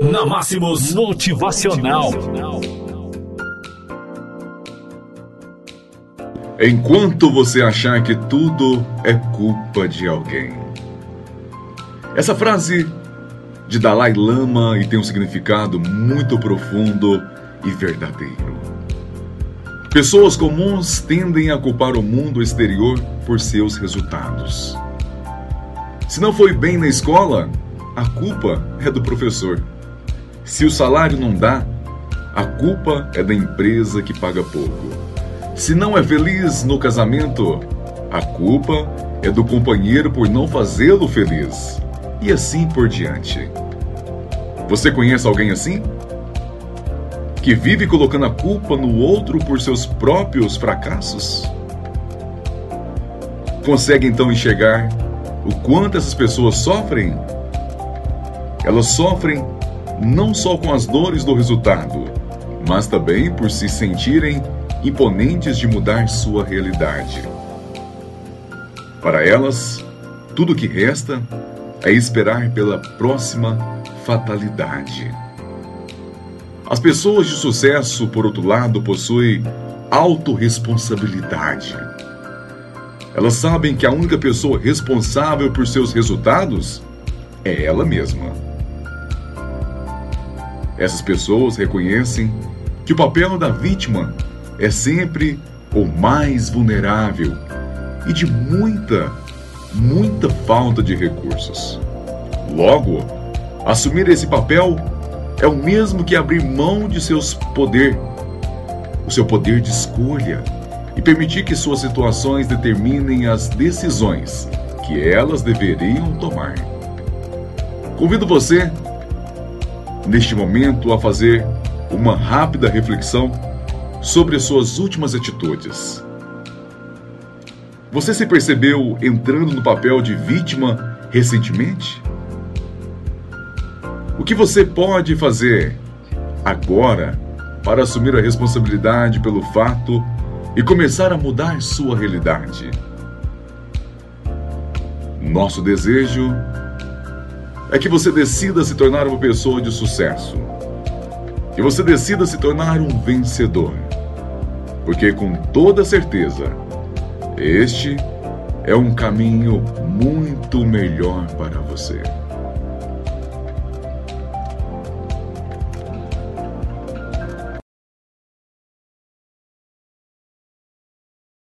Na Máximos Motivacional. Enquanto você achar que tudo é culpa de alguém. Essa frase de Dalai Lama e tem um significado muito profundo e verdadeiro. Pessoas comuns tendem a culpar o mundo exterior por seus resultados. Se não foi bem na escola, a culpa é do professor. Se o salário não dá, a culpa é da empresa que paga pouco. Se não é feliz no casamento, a culpa é do companheiro por não fazê-lo feliz. E assim por diante. Você conhece alguém assim? Que vive colocando a culpa no outro por seus próprios fracassos? Consegue então enxergar o quanto essas pessoas sofrem? Elas sofrem não só com as dores do resultado, mas também por se sentirem imponentes de mudar sua realidade. Para elas, tudo o que resta é esperar pela próxima fatalidade. As pessoas de sucesso, por outro lado, possuem autorresponsabilidade. Elas sabem que a única pessoa responsável por seus resultados é ela mesma. Essas pessoas reconhecem que o papel da vítima é sempre o mais vulnerável e de muita, muita falta de recursos. Logo, assumir esse papel é o mesmo que abrir mão de seus poder, o seu poder de escolha e permitir que suas situações determinem as decisões que elas deveriam tomar. Convido você neste momento a fazer uma rápida reflexão sobre suas últimas atitudes. Você se percebeu entrando no papel de vítima recentemente? O que você pode fazer agora para assumir a responsabilidade pelo fato e começar a mudar sua realidade? Nosso desejo é que você decida se tornar uma pessoa de sucesso. Que você decida se tornar um vencedor. Porque com toda certeza, este é um caminho muito melhor para você.